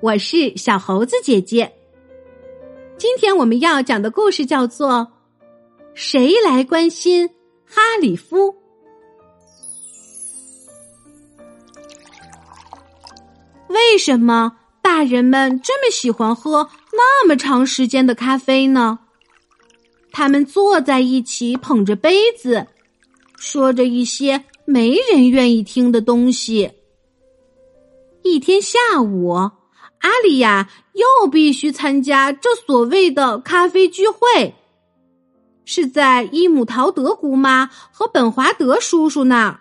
我是小猴子姐姐。今天我们要讲的故事叫做《谁来关心哈里夫》。为什么大人们这么喜欢喝那么长时间的咖啡呢？他们坐在一起，捧着杯子，说着一些没人愿意听的东西。一天下午，阿丽亚又必须参加这所谓的咖啡聚会，是在伊姆陶德姑妈和本华德叔叔那，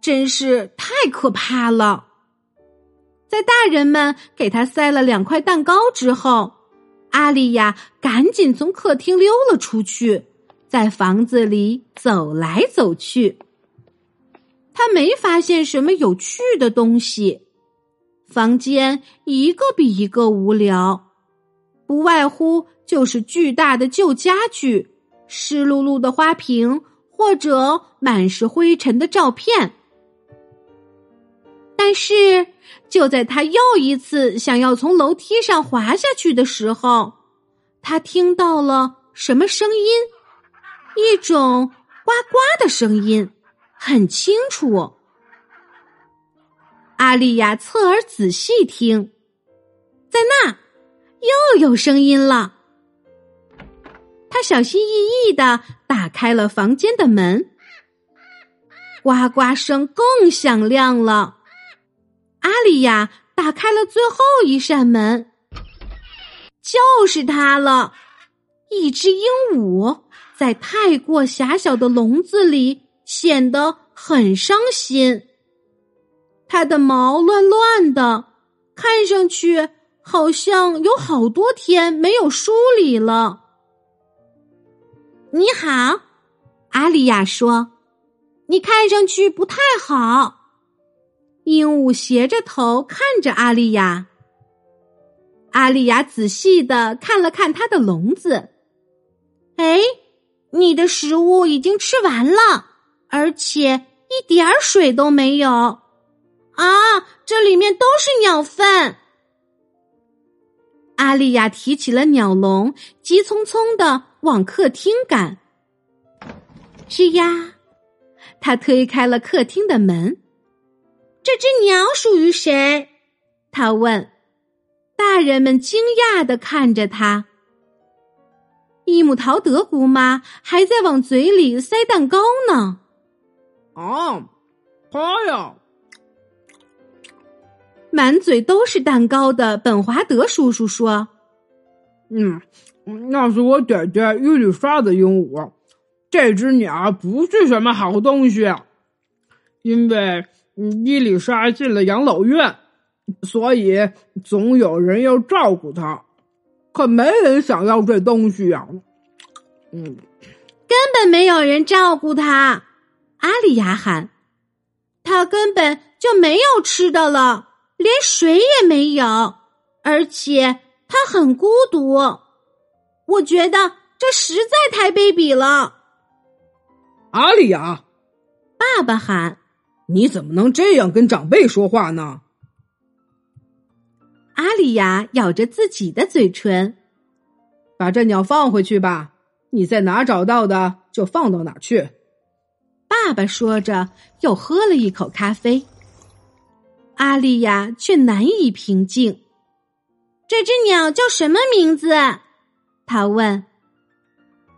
真是太可怕了。在大人们给他塞了两块蛋糕之后，阿丽亚赶紧从客厅溜了出去，在房子里走来走去。他没发现什么有趣的东西，房间一个比一个无聊，不外乎就是巨大的旧家具、湿漉漉的花瓶或者满是灰尘的照片。但是，就在他又一次想要从楼梯上滑下去的时候，他听到了什么声音？一种呱呱的声音，很清楚。阿丽亚侧耳仔细听，在那又有声音了。他小心翼翼的打开了房间的门，呱呱声更响亮了。阿丽亚打开了最后一扇门，就是它了。一只鹦鹉在太过狭小的笼子里显得很伤心。它的毛乱乱的，看上去好像有好多天没有梳理了。你好，阿丽亚说：“你看上去不太好。”鹦鹉斜着头看着阿丽亚。阿丽亚仔细的看了看它的笼子，哎，你的食物已经吃完了，而且一点儿水都没有。啊，这里面都是鸟粪。阿丽亚提起了鸟笼，急匆匆的往客厅赶。是呀，他推开了客厅的门。这只鸟属于谁？他问。大人们惊讶的看着他。伊姆陶德姑妈还在往嘴里塞蛋糕呢。啊，他呀！满嘴都是蛋糕的本华德叔叔说：“嗯，那是我姐姐伊丽莎的鹦鹉。这只鸟不是什么好东西，因为……”伊丽莎进了养老院，所以总有人要照顾它，可没人想要这东西呀。嗯，根本没有人照顾它。阿里亚喊：“它根本就没有吃的了，连水也没有，而且他很孤独。我觉得这实在太卑鄙了。”阿里亚，爸爸喊。你怎么能这样跟长辈说话呢？阿里亚咬着自己的嘴唇，把这鸟放回去吧。你在哪找到的，就放到哪去。爸爸说着，又喝了一口咖啡。阿丽亚却难以平静。这只鸟叫什么名字？他问。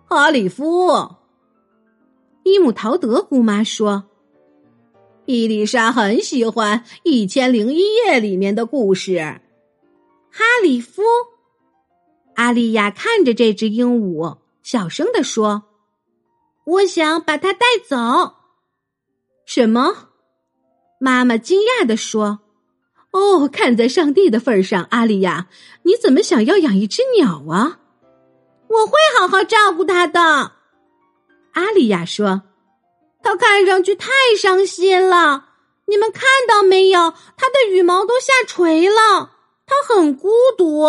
哈里夫。伊姆陶德姑妈说。伊丽莎很喜欢《一千零一夜》里面的故事。哈里夫，阿丽亚看着这只鹦鹉，小声的说：“我想把它带走。”什么？妈妈惊讶的说：“哦，看在上帝的份上，阿丽亚，你怎么想要养一只鸟啊？”我会好好照顾它的，阿丽亚说。它看上去太伤心了，你们看到没有？它的羽毛都下垂了，它很孤独。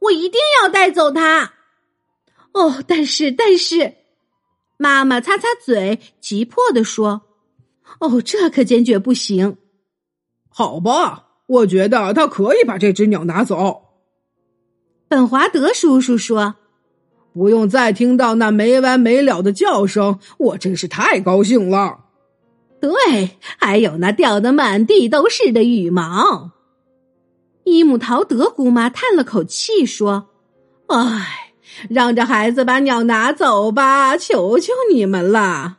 我一定要带走它。哦，但是，但是，妈妈擦擦嘴，急迫的说：“哦，这可坚决不行。”好吧，我觉得他可以把这只鸟拿走。本华德叔叔说：“不用再听到那没完没了的叫声，我真是太高兴了。”对，还有那掉的满地都是的羽毛。伊姆陶德姑妈叹了口气说：“唉，让这孩子把鸟拿走吧，求求你们了。”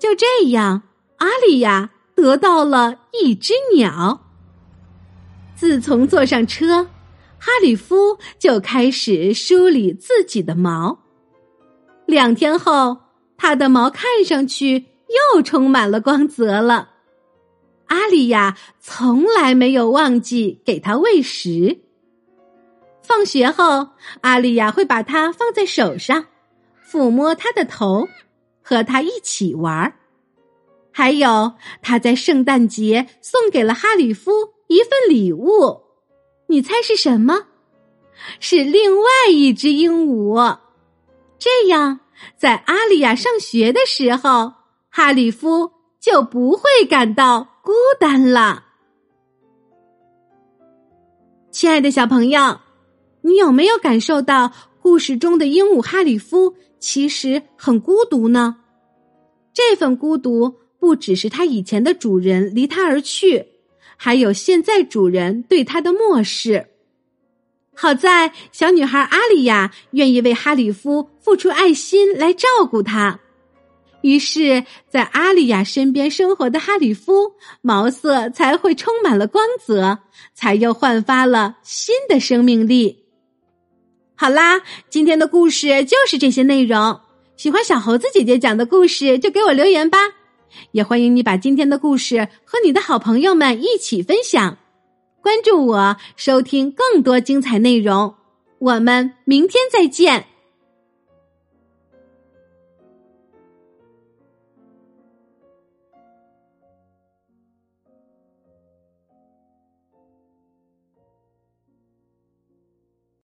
就这样，阿丽亚得到了一只鸟。自从坐上车，哈里夫就开始梳理自己的毛。两天后，他的毛看上去又充满了光泽了。阿丽亚从来没有忘记给他喂食。放学后，阿丽亚会把它放在手上，抚摸它的头，和他一起玩。还有，他在圣诞节送给了哈里夫一份礼物，你猜是什么？是另外一只鹦鹉。这样，在阿里亚上学的时候，哈里夫就不会感到。孤单了，亲爱的小朋友，你有没有感受到故事中的鹦鹉哈里夫其实很孤独呢？这份孤独不只是他以前的主人离他而去，还有现在主人对他的漠视。好在小女孩阿里亚愿意为哈里夫付出爱心来照顾他。于是，在阿丽亚身边生活的哈里夫毛色才会充满了光泽，才又焕发了新的生命力。好啦，今天的故事就是这些内容。喜欢小猴子姐姐讲的故事，就给我留言吧。也欢迎你把今天的故事和你的好朋友们一起分享。关注我，收听更多精彩内容。我们明天再见。